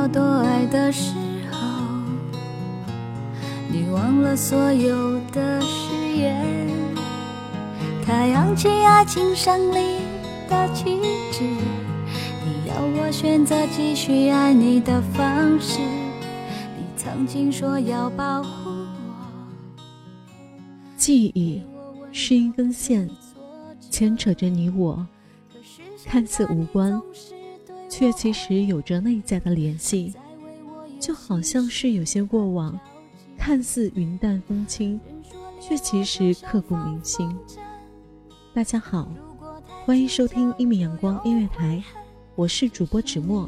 要多爱的时候你忘了所有的誓言太阳起爱情胜利的旗帜你要我选择继续爱你的方式你曾经说要保护我记忆是一根线牵扯着你我看似无关却其实有着内在的联系。就好像是有些过往，看似云淡风轻，却其实刻骨铭心。大家好，欢迎收听一米阳光音乐台，我是主播芷墨。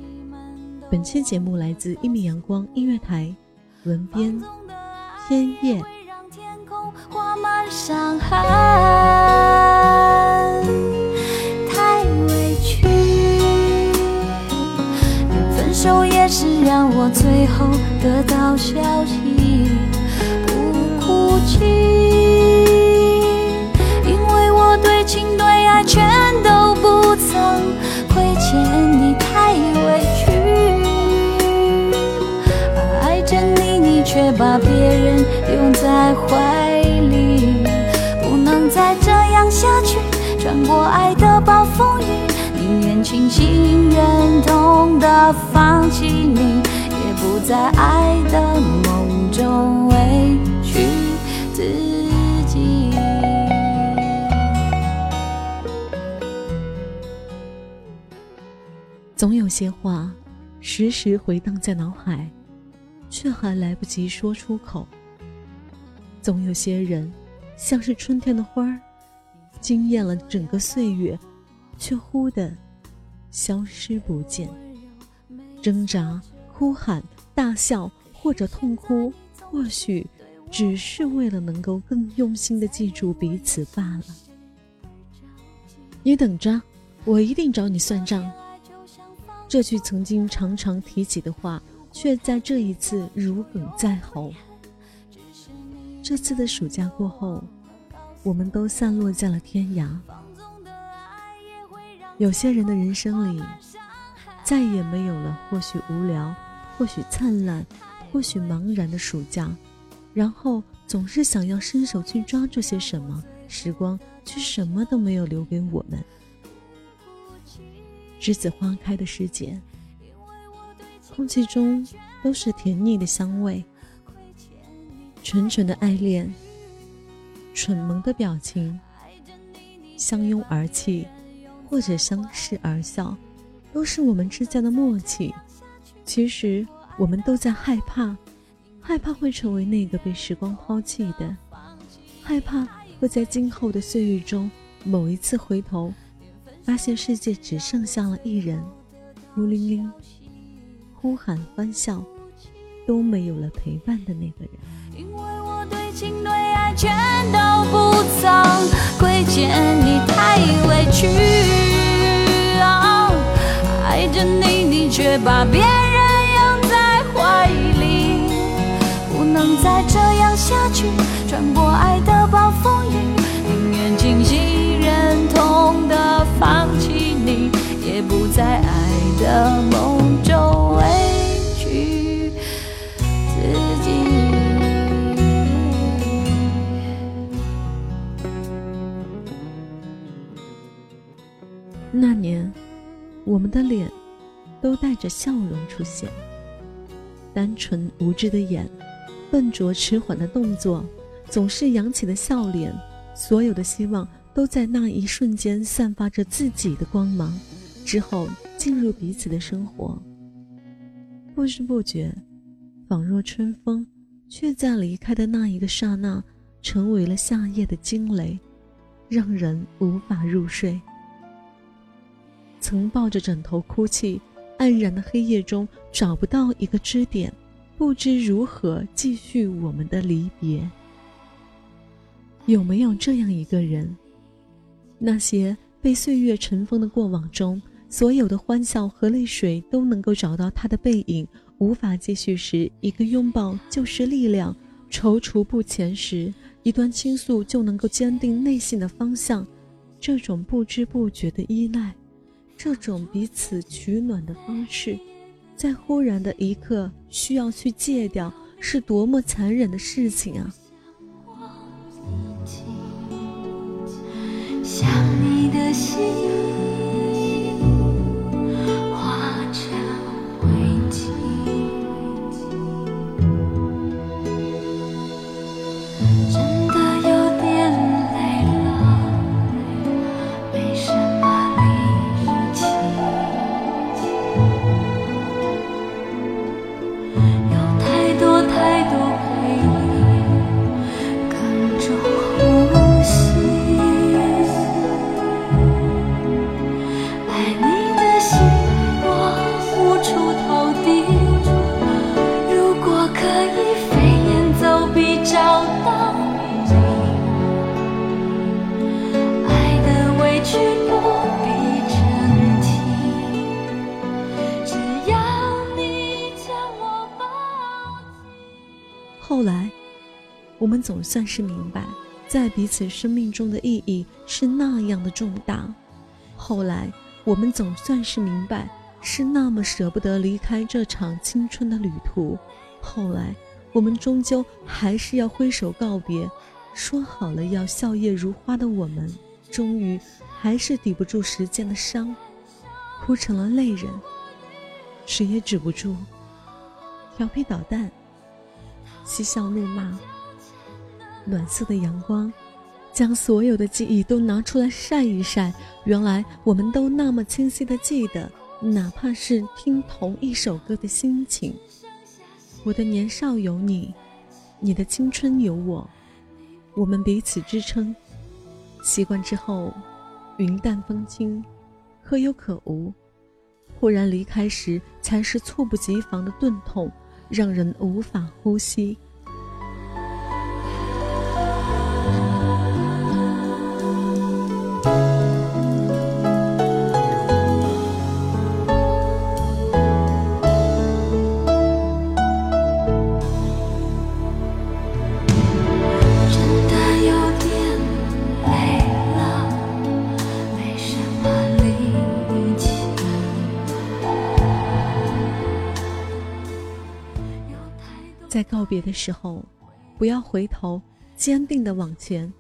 本期节目来自一米阳光音乐台，文编天叶。手最后得到消息，不哭泣，因为我对情对爱全都不曾亏欠你，太委屈。爱着你，你却把别人拥在怀里，不能再这样下去，穿过爱的暴风雨。宁愿清醒忍痛的放弃你，不在爱的梦中委屈自己。总有些话时时回荡在脑海，却还来不及说出口。总有些人像是春天的花儿，惊艳了整个岁月。却忽的消失不见，挣扎、哭喊、大笑或者痛哭，或许只是为了能够更用心的记住彼此罢了。你等着，我一定找你算账。这句曾经常常提起的话，却在这一次如鲠在喉。这次的暑假过后，我们都散落在了天涯。有些人的人生里，再也没有了或许无聊，或许灿烂，或许茫然的暑假，然后总是想要伸手去抓住些什么，时光却什么都没有留给我们。栀子花开的时节，空气中都是甜腻的香味，纯纯的爱恋，蠢萌的表情，相拥而泣。或者相视而笑，都是我们之间的默契。其实我们都在害怕，害怕会成为那个被时光抛弃的，害怕会在今后的岁月中某一次回头，发现世界只剩下了一人，孤零零，呼喊欢笑都没有了陪伴的那个人。因为我对情对爱全都不曾亏欠你，太委屈。爱着你，你却把别人能再这样下去，穿过爱的暴风雨，宁愿清醒忍痛的放弃你，也不在爱的梦中委屈自己。那年。我们的脸都带着笑容出现，单纯无知的眼，笨拙迟缓的动作，总是扬起的笑脸，所有的希望都在那一瞬间散发着自己的光芒，之后进入彼此的生活。不知不觉，仿若春风，却在离开的那一个刹那，成为了夏夜的惊雷，让人无法入睡。曾抱着枕头哭泣，黯然的黑夜中找不到一个支点，不知如何继续我们的离别。有没有这样一个人？那些被岁月尘封的过往中，所有的欢笑和泪水都能够找到他的背影。无法继续时，一个拥抱就是力量；踌躇不前时，一段倾诉就能够坚定内心的方向。这种不知不觉的依赖。这种彼此取暖的方式，在忽然的一刻需要去戒掉是多么残忍的事情啊。想你的心。我们总算是明白，在彼此生命中的意义是那样的重大。后来，我们总算是明白，是那么舍不得离开这场青春的旅途。后来，我们终究还是要挥手告别。说好了要笑靥如花的我们，终于还是抵不住时间的伤，哭成了泪人。谁也止不住调皮捣蛋、嬉笑怒骂。暖色的阳光，将所有的记忆都拿出来晒一晒。原来我们都那么清晰的记得，哪怕是听同一首歌的心情。我的年少有你，你的青春有我。我们彼此支撑，习惯之后，云淡风轻，可有可无。忽然离开时，才是猝不及防的钝痛，让人无法呼吸。别的时候，不要回头，坚定的往前。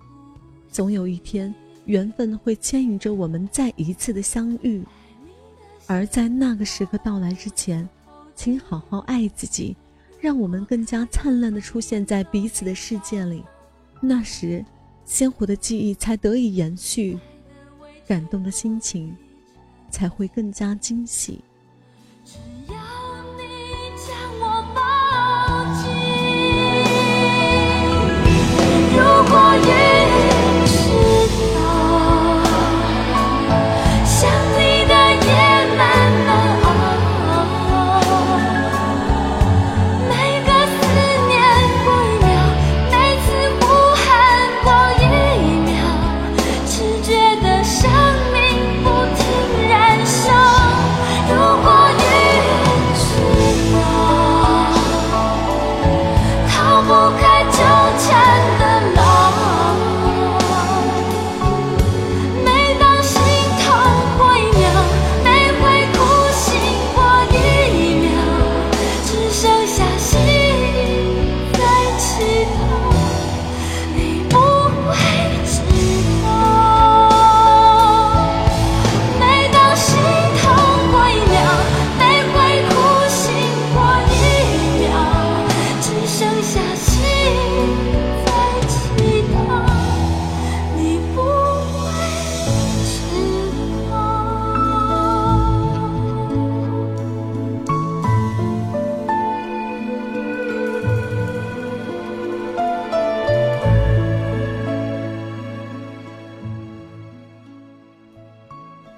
总有一天，缘分会牵引着我们再一次的相遇。而在那个时刻到来之前，请好好爱自己，让我们更加灿烂的出现在彼此的世界里。那时，鲜活的记忆才得以延续，感动的心情才会更加惊喜。